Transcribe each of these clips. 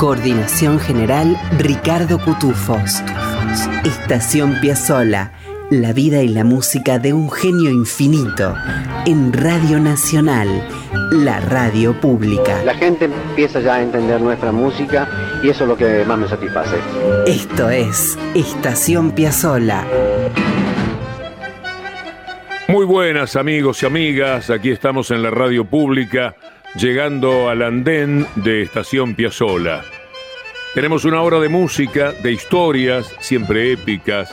Coordinación general Ricardo Cutufos. Estación Piazzola. La vida y la música de un genio infinito. En Radio Nacional, la radio pública. La gente empieza ya a entender nuestra música y eso es lo que más me satisface. Esto es Estación Piazzola. Muy buenas amigos y amigas, aquí estamos en la radio pública, llegando al andén de Estación Piazzola. Tenemos una hora de música, de historias, siempre épicas,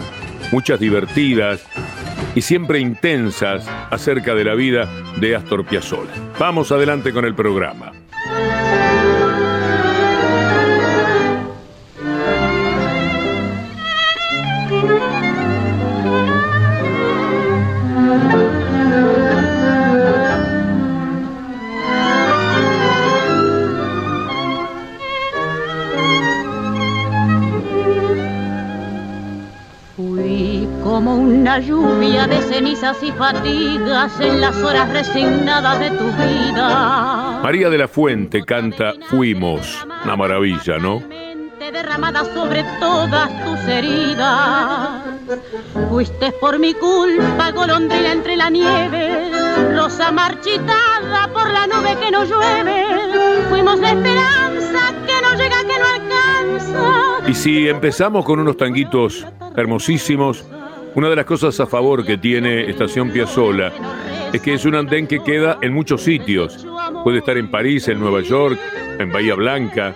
muchas divertidas y siempre intensas acerca de la vida de Astor Piazzolla. Vamos adelante con el programa. Como una lluvia de cenizas y fatigas en las horas resignadas de tu vida. María de la Fuente canta Fuimos, una maravilla, ¿no? derramada sobre todas tus heridas. Fuiste por mi culpa, golondrina entre la nieve, rosa marchitada por la nube que no llueve. Fuimos la esperanza que no llega, que no alcanza. Y si empezamos con unos tanguitos hermosísimos, una de las cosas a favor que tiene Estación Piazzola es que es un andén que queda en muchos sitios. Puede estar en París, en Nueva York, en Bahía Blanca,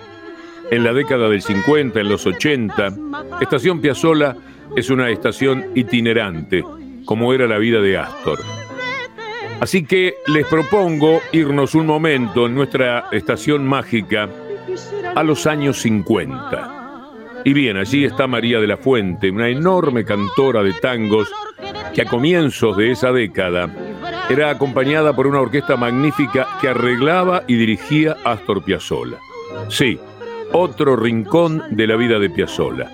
en la década del 50, en los 80. Estación Piazzola es una estación itinerante, como era la vida de Astor. Así que les propongo irnos un momento en nuestra estación mágica a los años 50. Y bien, allí está María de la Fuente, una enorme cantora de tangos que a comienzos de esa década era acompañada por una orquesta magnífica que arreglaba y dirigía Astor Piazzolla. Sí, otro rincón de la vida de Piazzolla.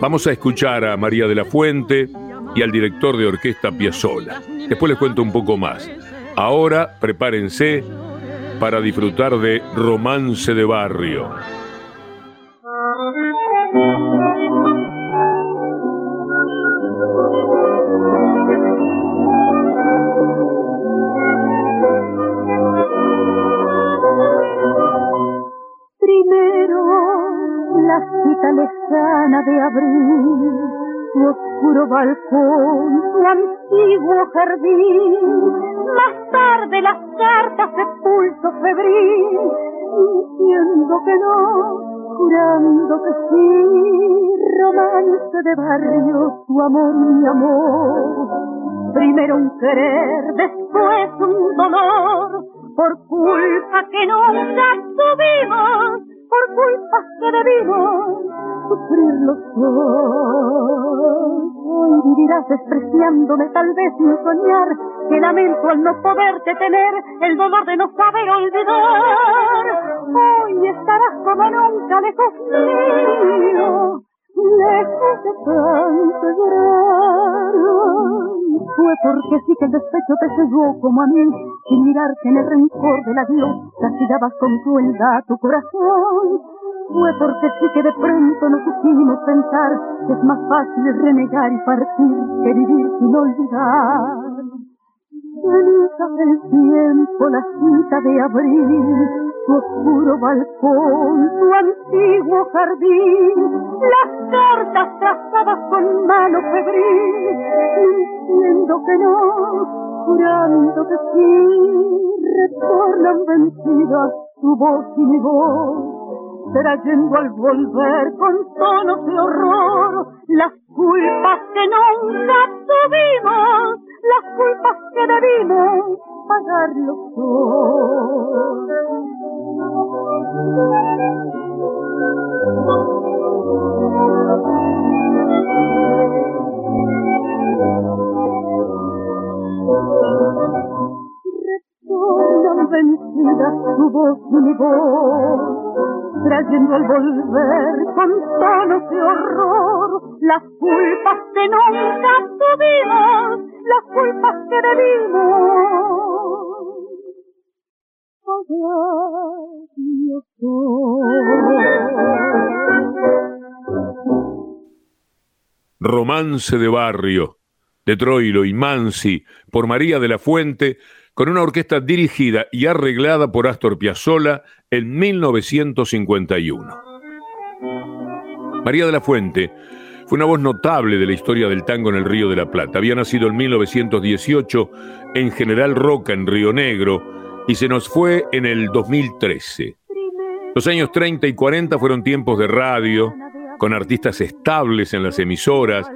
Vamos a escuchar a María de la Fuente y al director de orquesta Piazzolla. Después les cuento un poco más. Ahora prepárense para disfrutar de Romance de Barrio. De abril, tu oscuro balcón, tu antiguo jardín. Más tarde las cartas de pulso febril, diciendo que no, jurando que sí. Romance de barrio, tu amor mi amor. Primero un querer, después un dolor por culpa que nunca tuvimos, por culpa que debimos sufrir los dos. Hoy vivirás despreciándome, tal vez sin soñar, que lamento al no poderte tener, el dolor de no saber olvidar. Hoy estarás como nunca lejos mío, lejos de tanto llorar. Fue porque sí que el despecho te cegó como a mí, sin mirarte en el rencor del adiós, castigabas con crueldad tu corazón. Fue porque sí que de pronto no supimos pensar que es más fácil renegar y partir que vivir sin olvidar. Cenizas del tiempo, la cita de abril, tu oscuro balcón, tu antiguo jardín, las cartas trazadas con mano febril, diciendo que no, jurando que sí, retornan vencidas tu voz y mi voz, Será trayendo al volver con tonos de horror. Las culpas que nunca tuvimos, las culpas que debimos pagar los Retornan vencidas tu voz y mi voz trayendo al volver con tonos de horror las culpas que nunca tuvimos, las culpas que debimos. Romance de barrio, de Troilo y Mansi, por María de la Fuente, con una orquesta dirigida y arreglada por Astor Piazzolla en 1951. María de la Fuente fue una voz notable de la historia del tango en el Río de la Plata. Había nacido en 1918 en General Roca, en Río Negro, y se nos fue en el 2013. Los años 30 y 40 fueron tiempos de radio, con artistas estables en las emisoras,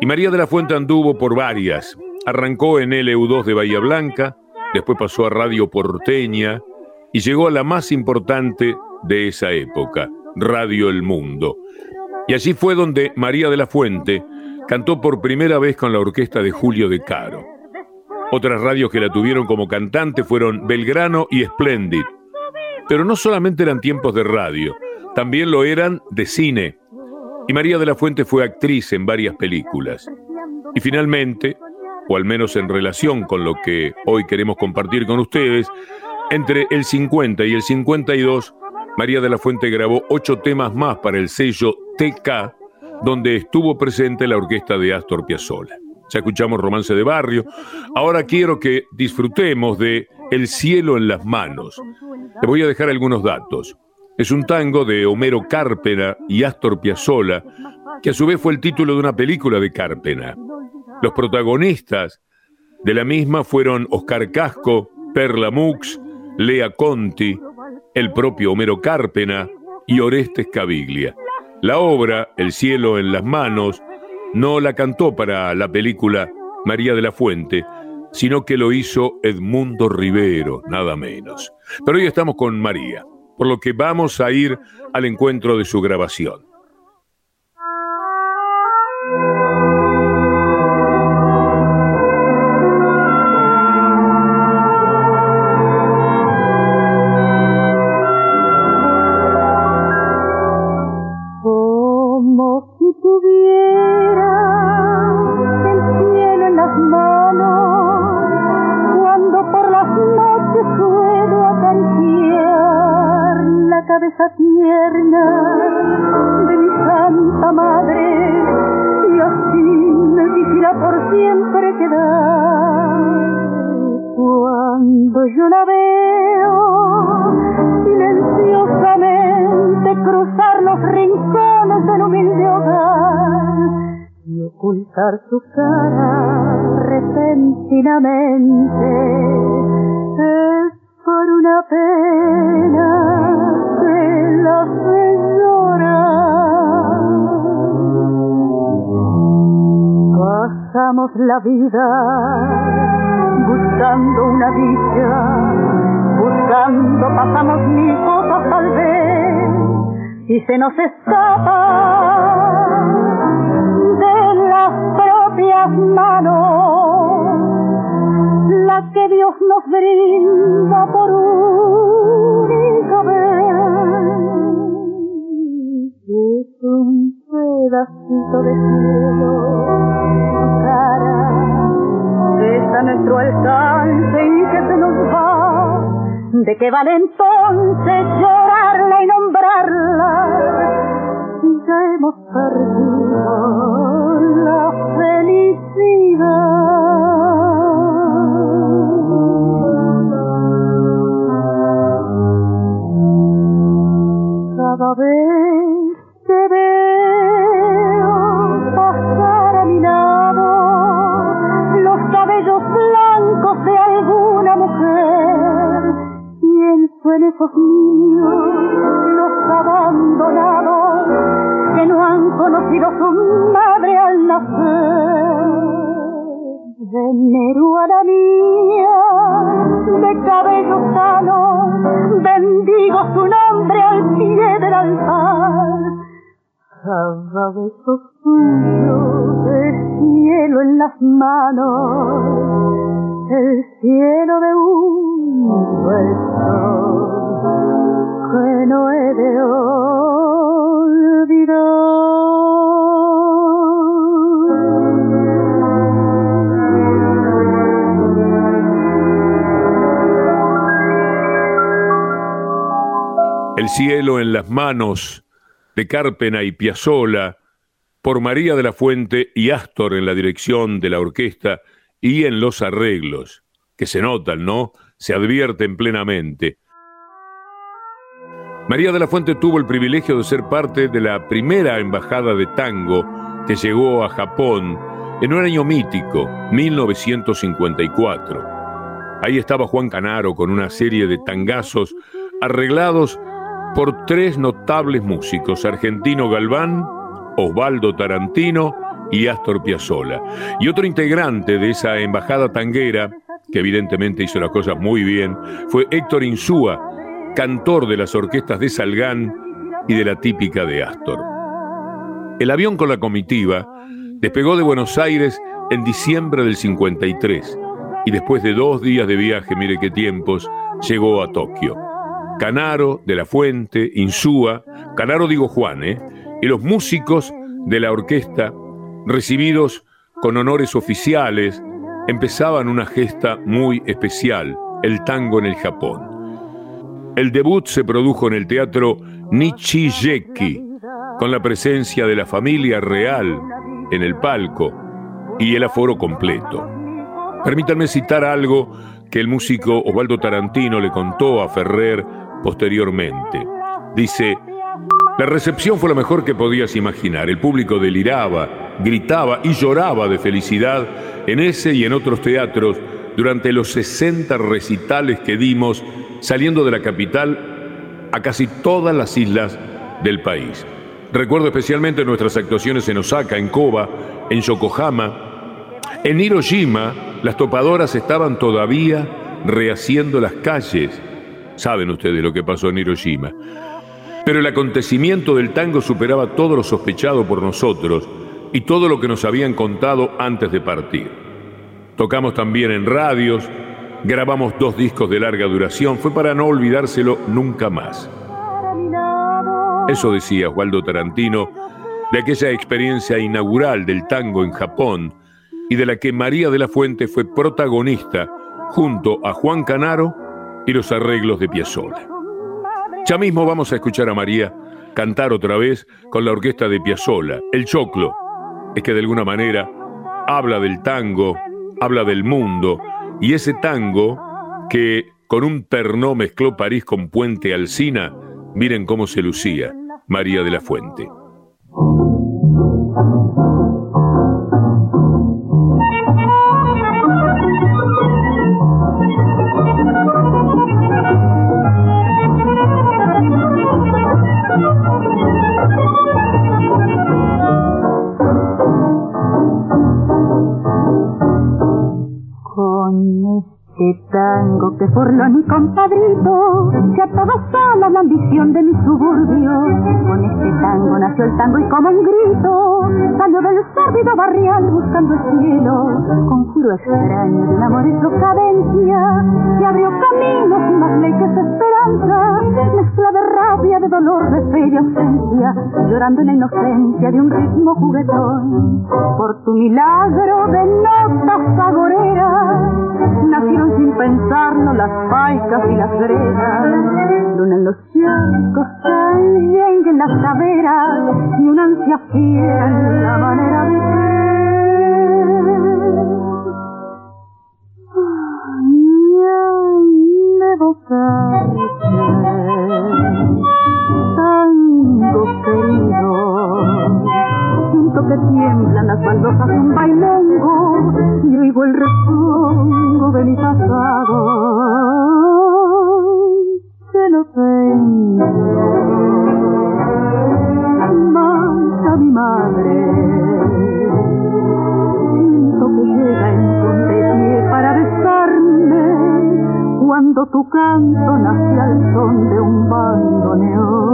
y María de la Fuente anduvo por varias. Arrancó en LU2 de Bahía Blanca, después pasó a Radio Porteña y llegó a la más importante de esa época, Radio El Mundo. Y allí fue donde María de la Fuente cantó por primera vez con la orquesta de Julio de Caro. Otras radios que la tuvieron como cantante fueron Belgrano y Splendid. Pero no solamente eran tiempos de radio, también lo eran de cine. Y María de la Fuente fue actriz en varias películas. Y finalmente, o al menos en relación con lo que hoy queremos compartir con ustedes, entre el 50 y el 52, María de la Fuente grabó ocho temas más para el sello TK, donde estuvo presente la orquesta de Astor Piazzolla. Ya escuchamos Romance de Barrio. Ahora quiero que disfrutemos de El cielo en las manos. Te voy a dejar algunos datos. Es un tango de Homero Cárpena y Astor Piazzolla, que a su vez fue el título de una película de Cárpena. Los protagonistas de la misma fueron Oscar Casco, Perla Mux, Lea Conti, el propio Homero Cárpena y Orestes Caviglia. La obra, El cielo en las manos, no la cantó para la película María de la Fuente, sino que lo hizo Edmundo Rivero, nada menos. Pero hoy estamos con María, por lo que vamos a ir al encuentro de su grabación. Es por una pena que la señora. Pasamos la vida buscando una dicha, buscando pasamos mil cosas tal vez y se nos escapa manos, la que Dios nos brinda por única vez. Es un pedacito de cielo, cara, que está nuestro alcance y que se nos va. ¿De qué vale entonces llorarla y nombrarla? ya hemos perdido las manos, el cielo de un beso que no he de El cielo en las manos de Carpena y Piazzola, por María de la Fuente y Astor en la dirección de la orquesta y en los arreglos, que se notan, ¿no? Se advierten plenamente. María de la Fuente tuvo el privilegio de ser parte de la primera embajada de tango que llegó a Japón en un año mítico, 1954. Ahí estaba Juan Canaro con una serie de tangazos arreglados por tres notables músicos, Argentino Galván, Osvaldo Tarantino y Astor Piazzolla. Y otro integrante de esa embajada tanguera, que evidentemente hizo las cosas muy bien, fue Héctor Insúa, cantor de las orquestas de Salgán y de la típica de Astor. El avión con la comitiva despegó de Buenos Aires en diciembre del 53 y después de dos días de viaje, mire qué tiempos, llegó a Tokio. Canaro, de la Fuente, Insúa, Canaro digo Juan, ¿eh? Y los músicos de la orquesta, recibidos con honores oficiales, empezaban una gesta muy especial, el tango en el Japón. El debut se produjo en el teatro Nichijeki, con la presencia de la familia real en el palco y el aforo completo. Permítanme citar algo que el músico Osvaldo Tarantino le contó a Ferrer posteriormente. Dice, la recepción fue lo mejor que podías imaginar. El público deliraba, gritaba y lloraba de felicidad en ese y en otros teatros durante los 60 recitales que dimos saliendo de la capital a casi todas las islas del país. Recuerdo especialmente nuestras actuaciones en Osaka, en Koba, en Yokohama. En Hiroshima, las topadoras estaban todavía rehaciendo las calles Saben ustedes lo que pasó en Hiroshima. Pero el acontecimiento del tango superaba todo lo sospechado por nosotros y todo lo que nos habían contado antes de partir. Tocamos también en radios, grabamos dos discos de larga duración, fue para no olvidárselo nunca más. Eso decía Waldo Tarantino de aquella experiencia inaugural del tango en Japón y de la que María de la Fuente fue protagonista junto a Juan Canaro y los arreglos de Piazzolla. Ya mismo vamos a escuchar a María cantar otra vez con la orquesta de Piazzolla, El Choclo. Es que de alguna manera habla del tango, habla del mundo, y ese tango que con un ternó mezcló París con Puente Alsina, miren cómo se lucía María de la Fuente. Forló mi compadrito, que a todos sola la ambición de mi suburbio. Con este tango nació el tango y como un grito, salió del sórdido barrial buscando el cielo. Conjuro extraño de amor y cadencia, que abrió caminos y más leyes de mezcla de rabia, de dolor, de fe y ausencia, llorando en la inocencia de un ritmo juguetón. Por tu milagro de notas saboreras, nacieron sin pensarlo las paicas y las gredas, luna en los charcos, sangre en las caveras y una ansia fiel en la manera de ser. Ay, ay, tango querido que tiemblan las baldosas de un bailongo y oigo el resongo de mi pasado. Se lo tengo. Manta mi madre. Cuando tu canto nace al son de un bandoneón.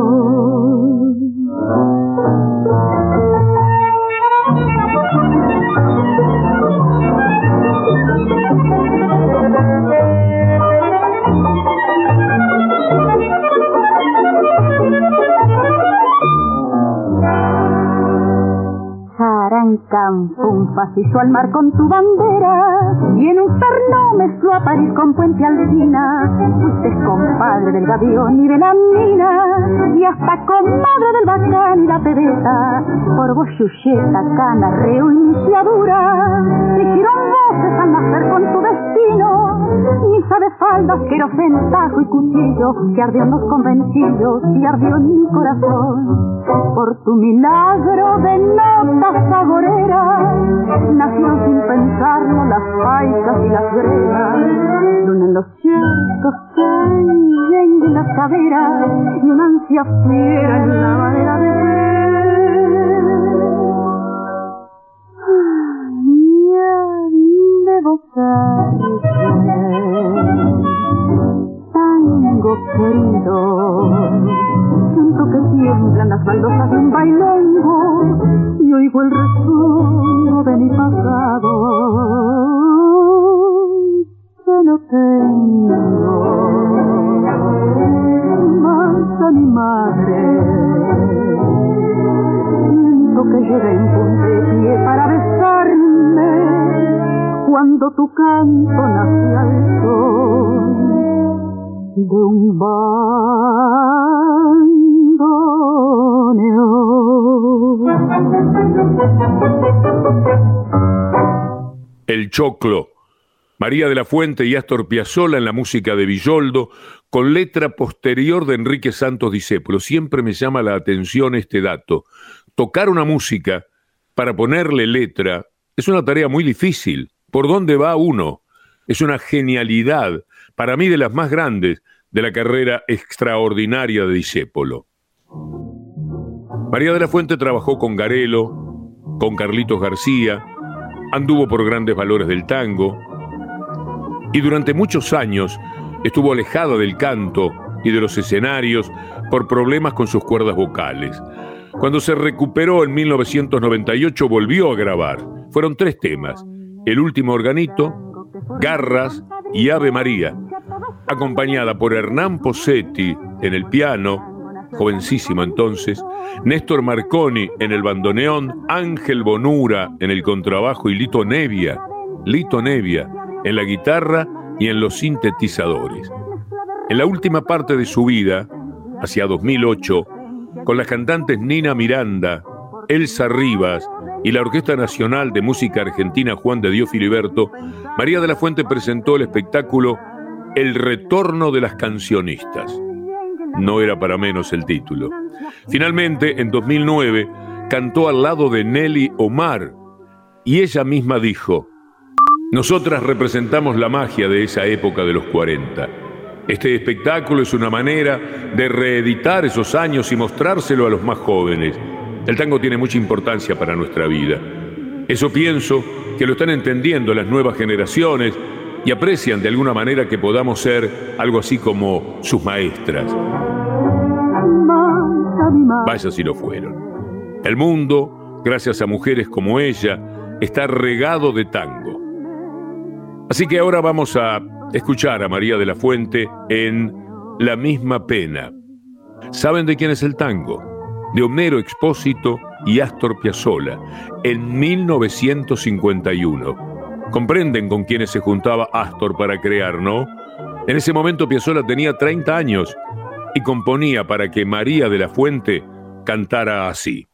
Campo, un pasillo al mar con tu bandera, y en un perno mezcló a París con Puente Alcina. Fuiste compadre del gavión y de la mina, y hasta comadre del bacán y la pedeta, por vos chucheta, cana, reo y iniciadura, dijeron voces al nacer con tu destino, misa de faldas, quiero tajo y cuchillo, que ardió en los convencidos y ardió en mi corazón, por tu milagro de notas saboreras, nacieron sin pensarlo las paisas y las gregas, luna en los ciertos que en las caderas, y una ansia fiera en la madera de debo tango querido siento que tiemblan las baldosas de un bailongo y oigo el resueno de mi pasado que no tengo más a mi madre siento que llega en punta de pie para besarme cuando tu canto nace al de un el Choclo. María de la Fuente y Astor Piazzolla en la música de Villoldo, con letra posterior de Enrique Santos Discépolo. Siempre me llama la atención este dato. Tocar una música para ponerle letra es una tarea muy difícil. ¿Por dónde va uno? Es una genialidad, para mí de las más grandes, de la carrera extraordinaria de Discépolo. María de la Fuente trabajó con Garelo, con Carlitos García, anduvo por grandes valores del tango y durante muchos años estuvo alejada del canto y de los escenarios por problemas con sus cuerdas vocales. Cuando se recuperó en 1998 volvió a grabar. Fueron tres temas, El último organito, Garras y Ave María, acompañada por Hernán Posetti en el piano, jovencísimo entonces, Néstor Marconi en el bandoneón, Ángel Bonura en el contrabajo y Lito Nevia, Lito Nevia en la guitarra y en los sintetizadores. En la última parte de su vida, hacia 2008, con las cantantes Nina Miranda, Elsa Rivas y la Orquesta Nacional de Música Argentina Juan de Dios Filiberto, María de la Fuente presentó el espectáculo El Retorno de las Cancionistas. No era para menos el título. Finalmente, en 2009, cantó al lado de Nelly Omar y ella misma dijo, nosotras representamos la magia de esa época de los 40. Este espectáculo es una manera de reeditar esos años y mostrárselo a los más jóvenes. El tango tiene mucha importancia para nuestra vida. Eso pienso que lo están entendiendo las nuevas generaciones y aprecian de alguna manera que podamos ser algo así como sus maestras. Vaya si lo fueron. El mundo, gracias a mujeres como ella, está regado de tango. Así que ahora vamos a escuchar a María de la Fuente en La misma pena. ¿Saben de quién es el tango? De Homero Expósito y Astor Piazzolla, en 1951. Comprenden con quiénes se juntaba Astor para crear, ¿no? En ese momento Piazzolla tenía 30 años y componía para que María de la Fuente cantara así.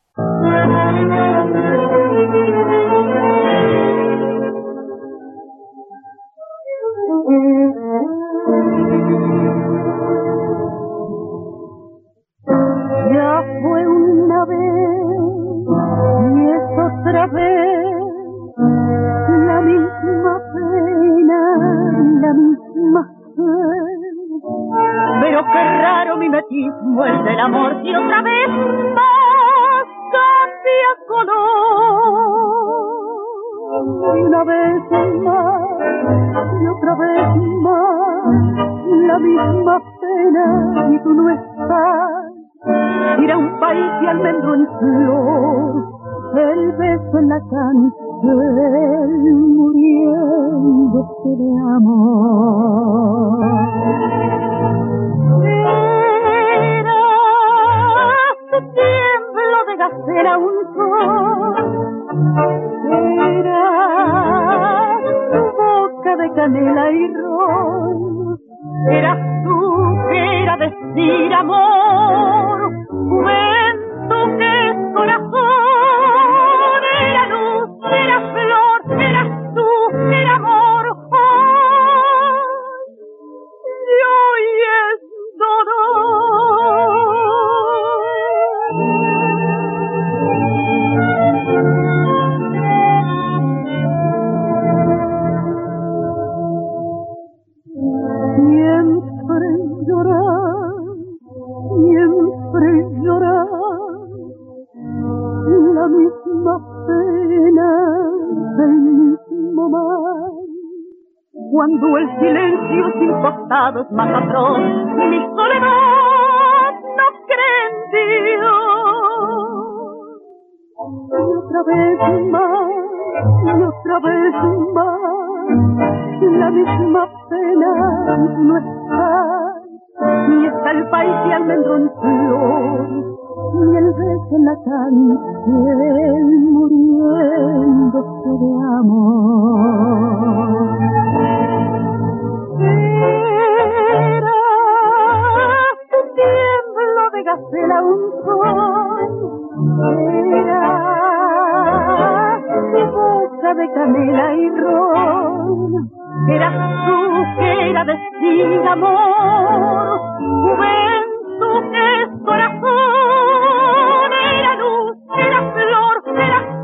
De amor. Que era amor, es corazón, era luz, era flor, era.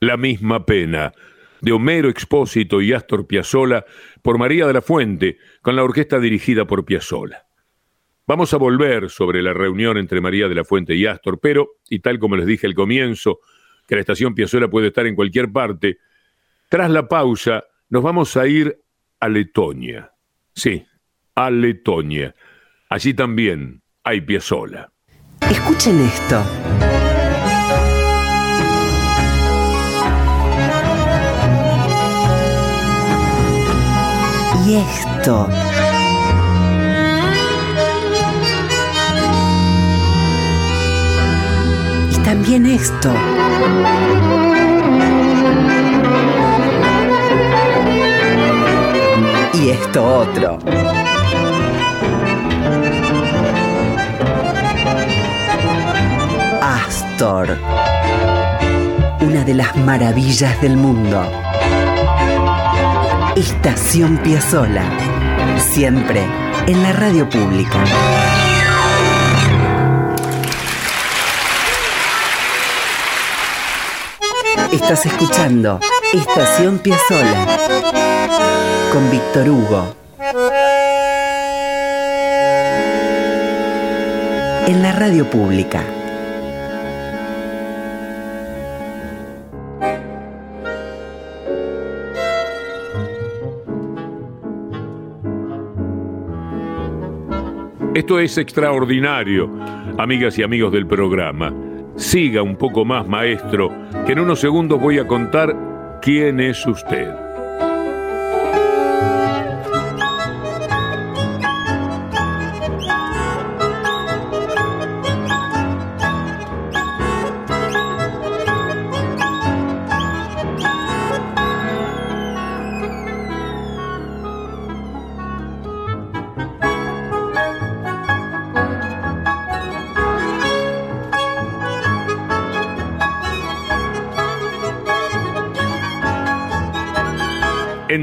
La misma pena, de Homero Expósito y Astor Piazzolla por María de la Fuente, con la orquesta dirigida por Piazzolla. Vamos a volver sobre la reunión entre María de la Fuente y Astor, pero, y tal como les dije al comienzo, que la estación Piazzolla puede estar en cualquier parte, tras la pausa nos vamos a ir a Letonia. Sí, a Letonia. Allí también hay Piazzolla. Escuchen esto. Y esto. Y también esto. Y esto otro. Astor. Una de las maravillas del mundo. Estación Piazzola. Siempre en la radio pública. Estás escuchando Estación Piazzola con Víctor Hugo. En la radio pública. Esto es extraordinario, amigas y amigos del programa. Siga un poco más, maestro, que en unos segundos voy a contar quién es usted.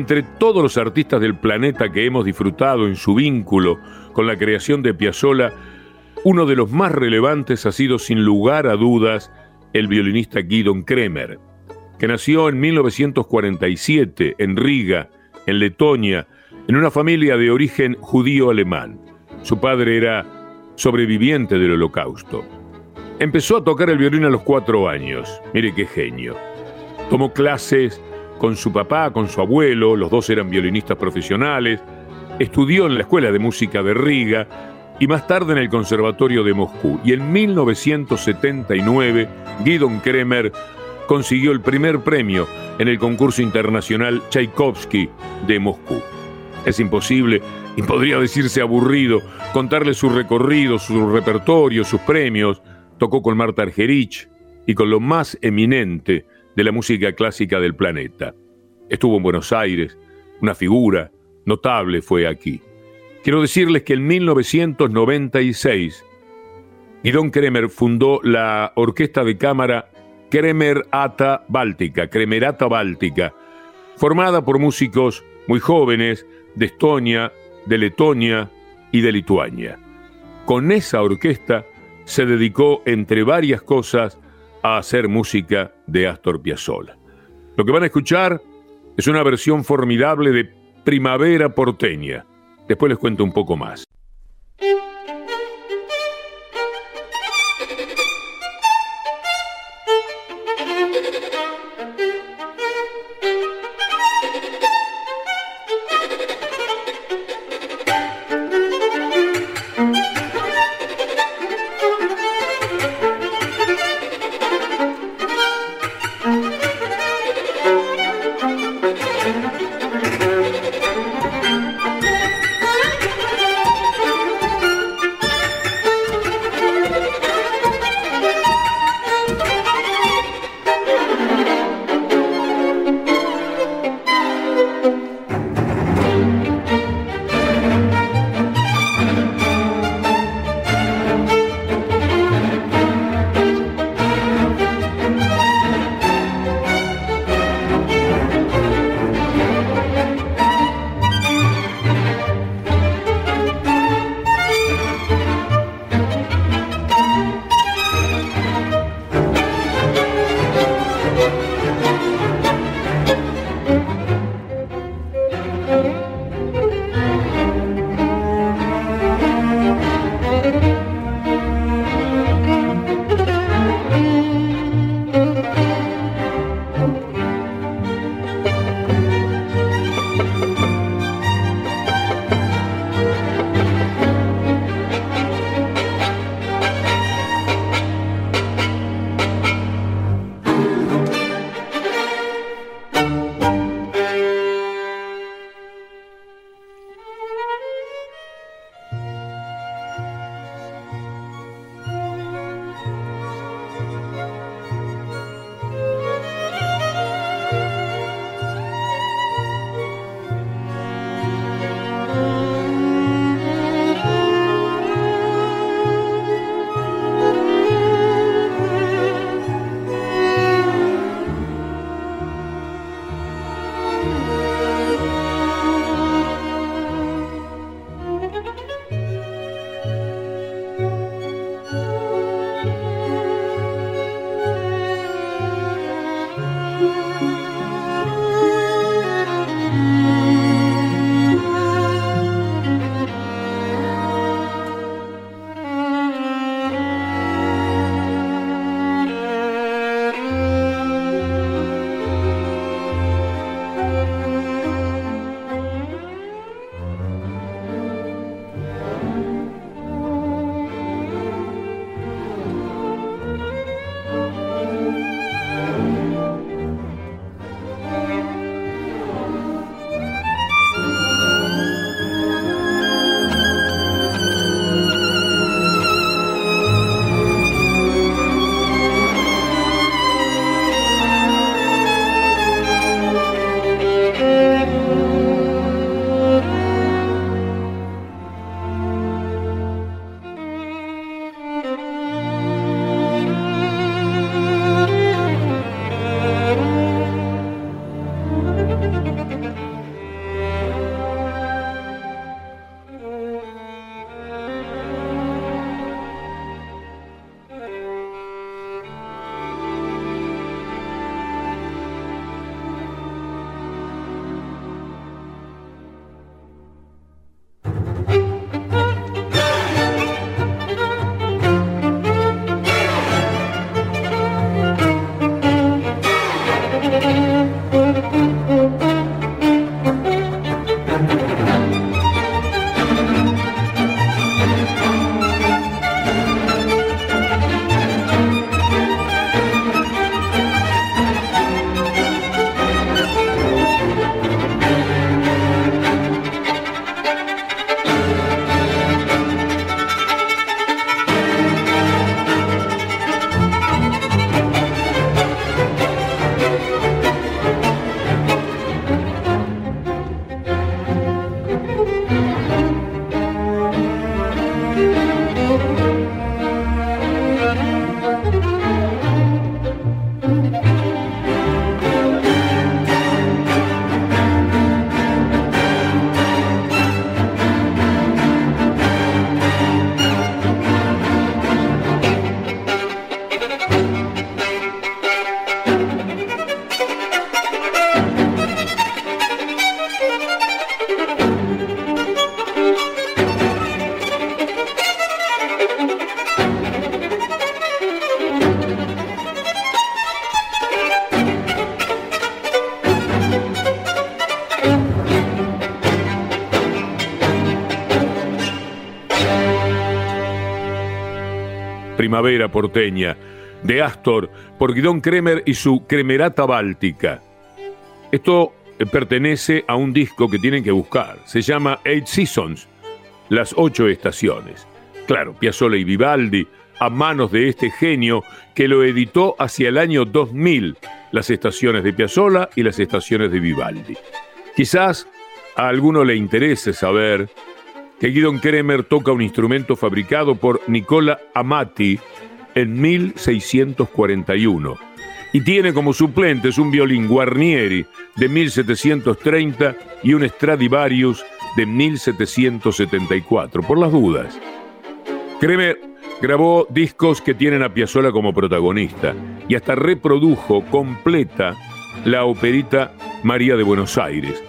Entre todos los artistas del planeta que hemos disfrutado en su vínculo con la creación de Piazzolla, uno de los más relevantes ha sido sin lugar a dudas el violinista Guidon Kremer, que nació en 1947 en Riga, en Letonia, en una familia de origen judío-alemán. Su padre era sobreviviente del holocausto. Empezó a tocar el violín a los cuatro años. Mire qué genio. Tomó clases con su papá, con su abuelo, los dos eran violinistas profesionales, estudió en la Escuela de Música de Riga y más tarde en el Conservatorio de Moscú. Y en 1979, Guidon Kremer consiguió el primer premio en el concurso internacional Tchaikovsky de Moscú. Es imposible, y podría decirse aburrido, contarle su recorrido, su repertorio, sus premios. Tocó con Marta Argerich y con lo más eminente de la música clásica del planeta. Estuvo en Buenos Aires, una figura notable fue aquí. Quiero decirles que en 1996, Guidón Kremer fundó la orquesta de cámara Kremerata Báltica, Kremerata Báltica, formada por músicos muy jóvenes de Estonia, de Letonia y de Lituania. Con esa orquesta se dedicó, entre varias cosas, a hacer música de Astor Piazzolla. Lo que van a escuchar es una versión formidable de Primavera porteña. Después les cuento un poco más. Primavera porteña, de Astor, por Guidón Kremer y su Cremerata Báltica. Esto eh, pertenece a un disco que tienen que buscar. Se llama Eight Seasons, las ocho estaciones. Claro, Piazzolla y Vivaldi, a manos de este genio que lo editó hacia el año 2000, las estaciones de Piazzolla y las estaciones de Vivaldi. Quizás a alguno le interese saber que Guidon Kremer toca un instrumento fabricado por Nicola Amati en 1641 y tiene como suplentes un violín Guarnieri de 1730 y un Stradivarius de 1774, por las dudas. Kremer grabó discos que tienen a Piazzolla como protagonista y hasta reprodujo completa la operita María de Buenos Aires.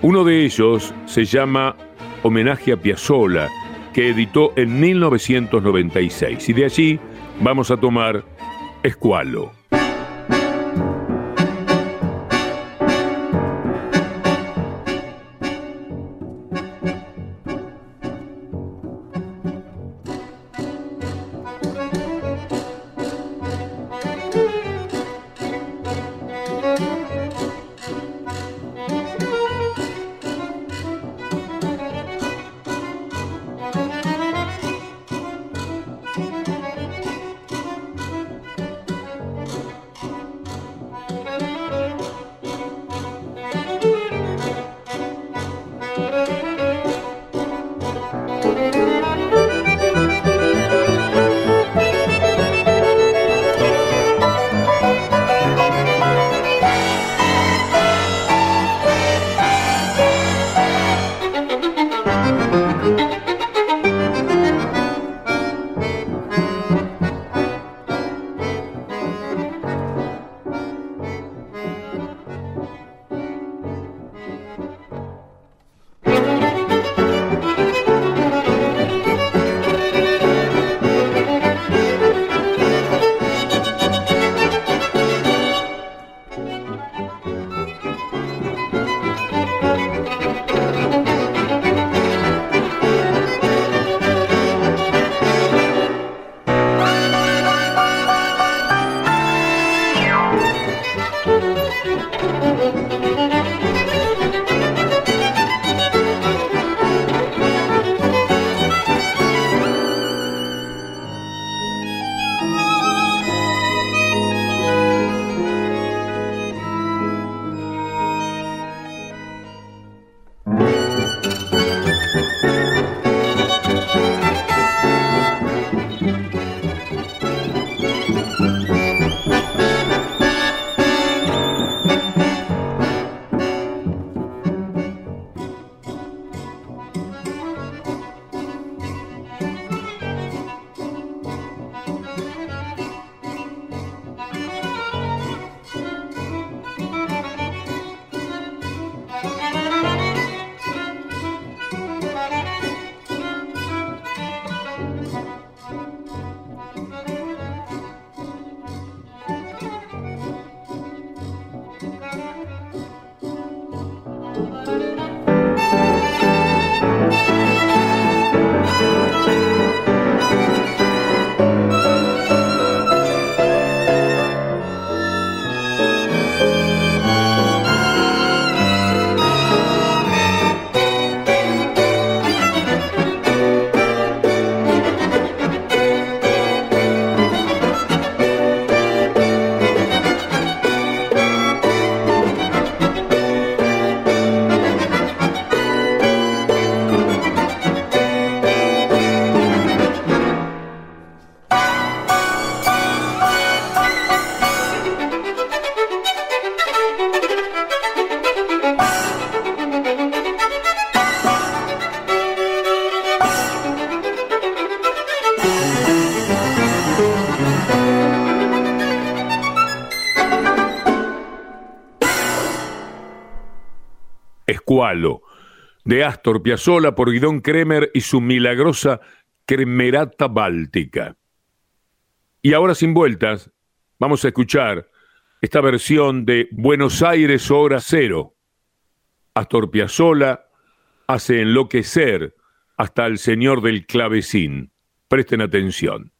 Uno de ellos se llama Homenaje a Piazzolla, que editó en 1996 y de allí vamos a tomar Escualo. De Astor Piazzolla por Guidón Kremer y su milagrosa Cremerata Báltica. Y ahora sin vueltas, vamos a escuchar esta versión de Buenos Aires Hora Cero. Astor Piazzolla hace enloquecer hasta el señor del clavecín. Presten atención.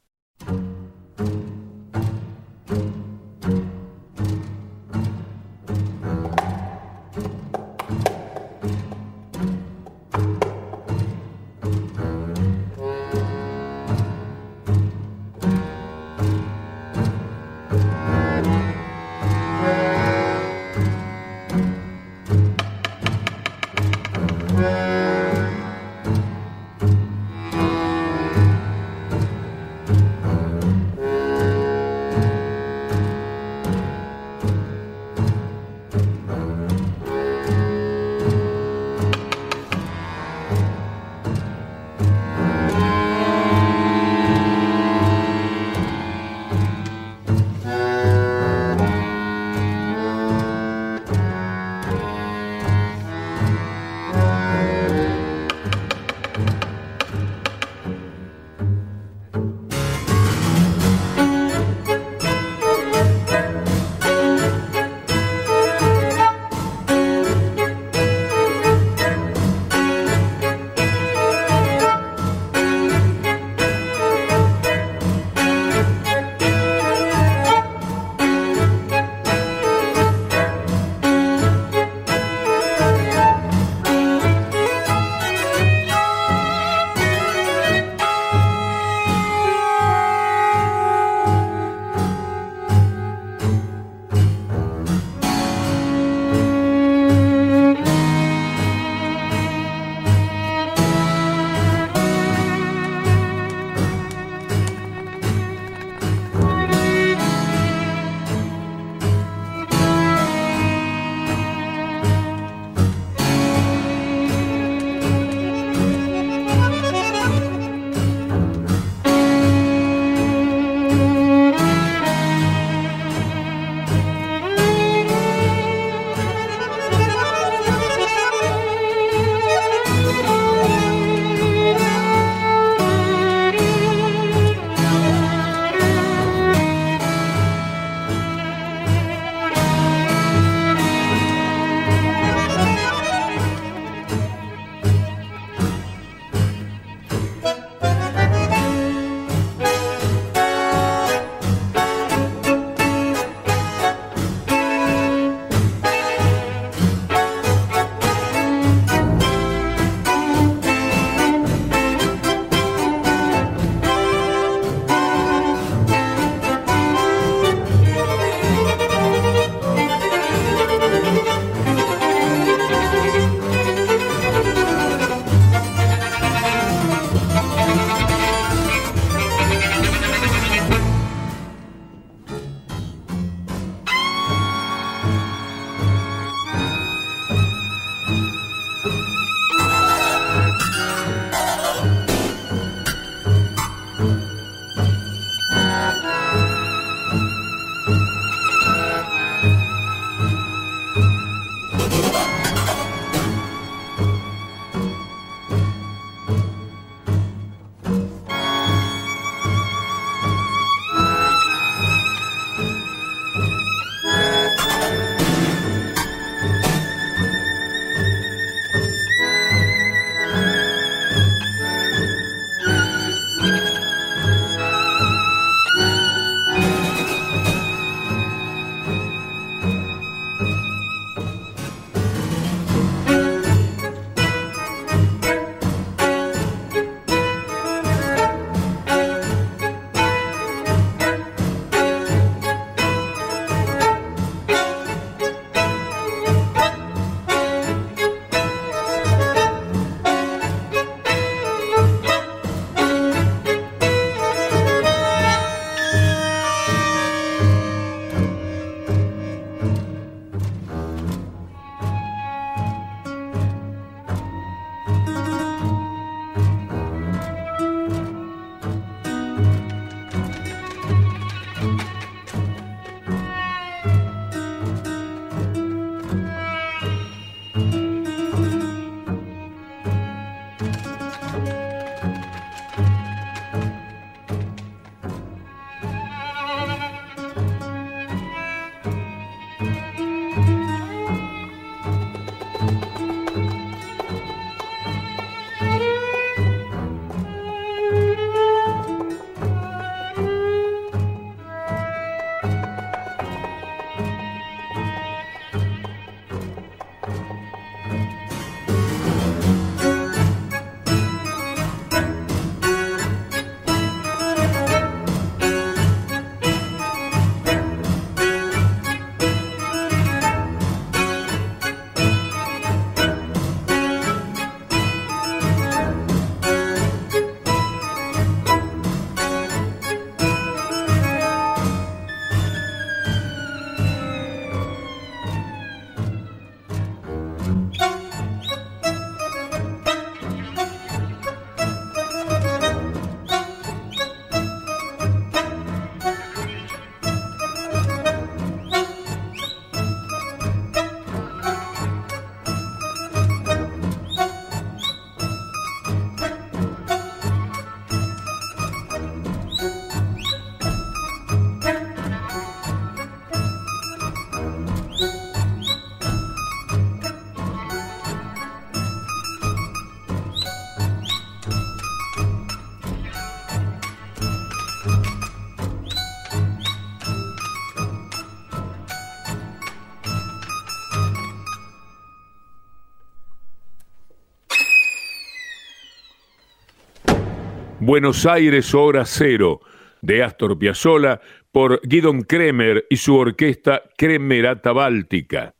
Buenos Aires Hora Cero de Astor Piazzolla por Guidon Kremer y su orquesta Kremerata Báltica.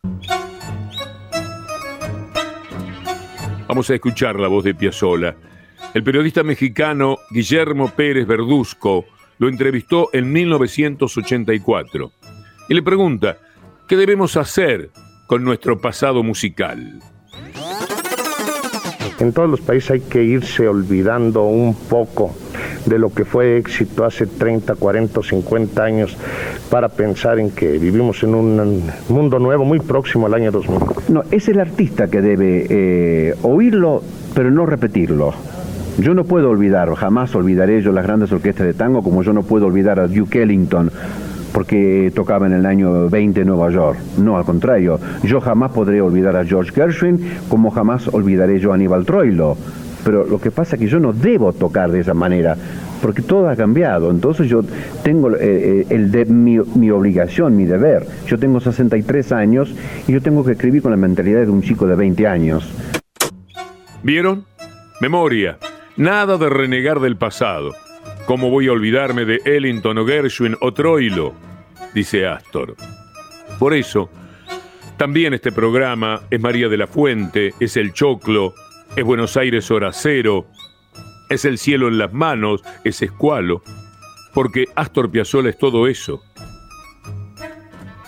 Vamos a escuchar la voz de Piazzolla. El periodista mexicano Guillermo Pérez Verduzco lo entrevistó en 1984 y le pregunta, ¿qué debemos hacer con nuestro pasado musical? En todos los países hay que irse olvidando un poco de lo que fue éxito hace 30, 40, 50 años para pensar en que vivimos en un mundo nuevo muy próximo al año 2000. No, es el artista que debe eh, oírlo, pero no repetirlo. Yo no puedo olvidar, jamás olvidaré yo las grandes orquestas de tango, como yo no puedo olvidar a Duke Ellington, porque tocaba en el año 20 en Nueva York. No, al contrario, yo jamás podré olvidar a George Gershwin, como jamás olvidaré yo a Aníbal Troilo. Pero lo que pasa es que yo no debo tocar de esa manera, porque todo ha cambiado. Entonces yo tengo eh, eh, mi, mi, obligación, mi deber. Yo tengo 63 años y yo tengo que escribir con la mentalidad de un chico de 20 años. ¿Vieron? Memoria. Nada de renegar del pasado. ¿Cómo voy a olvidarme de Ellington o Gershwin o Troilo? Dice Astor. Por eso, también este programa es María de la Fuente, es El Choclo, es Buenos Aires Hora Cero, es El Cielo en las Manos, es Escualo, porque Astor Piazzolla es todo eso.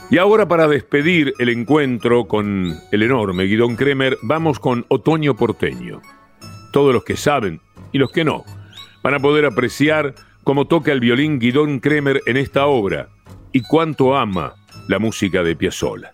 Y ahora para despedir el encuentro con el enorme Guidón Kremer, vamos con Otoño Porteño. Todos los que saben y los que no van a poder apreciar cómo toca el violín Guidón Kremer en esta obra y cuánto ama la música de Piazzolla.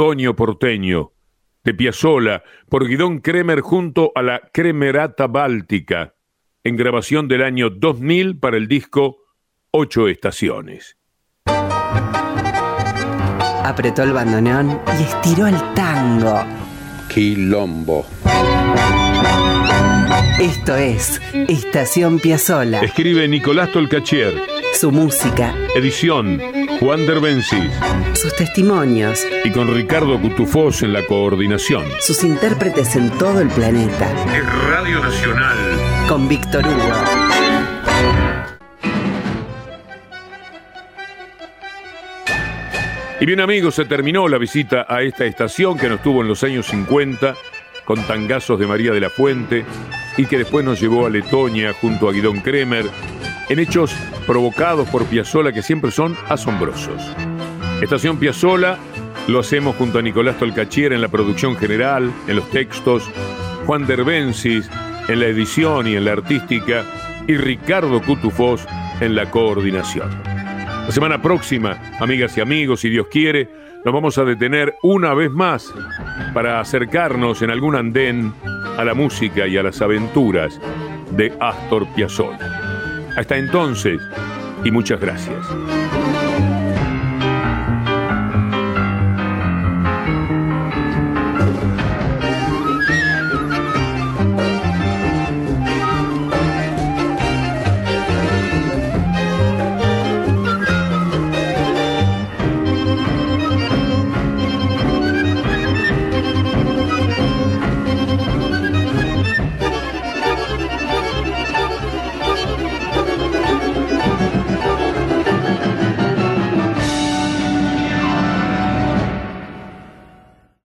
Otoño porteño, de Piazzolla, por Guidón Kremer junto a la Kremerata Báltica, en grabación del año 2000 para el disco Ocho Estaciones. Apretó el bandoneón y estiró el tango. Quilombo. Esto es Estación Piazzola. Escribe Nicolás Tolcachier. Su música. Edición Juan Derbencis. Sus testimonios. Y con Ricardo Cutufós en la coordinación. Sus intérpretes en todo el planeta. Es Radio Nacional. Con Víctor Hugo. Y bien amigos, se terminó la visita a esta estación que nos tuvo en los años 50 con tangazos de María de la Fuente y que después nos llevó a Letonia junto a Guidón Kremer en hechos provocados por Piazzola que siempre son asombrosos. Estación Piazzola lo hacemos junto a Nicolás Tolcachier en la producción general, en los textos, Juan Derbensis en la edición y en la artística y Ricardo Cutufós en la coordinación. La semana próxima, amigas y amigos, si Dios quiere, nos vamos a detener una vez más para acercarnos en algún andén a la música y a las aventuras de Astor Piazzolla. Hasta entonces, y muchas gracias.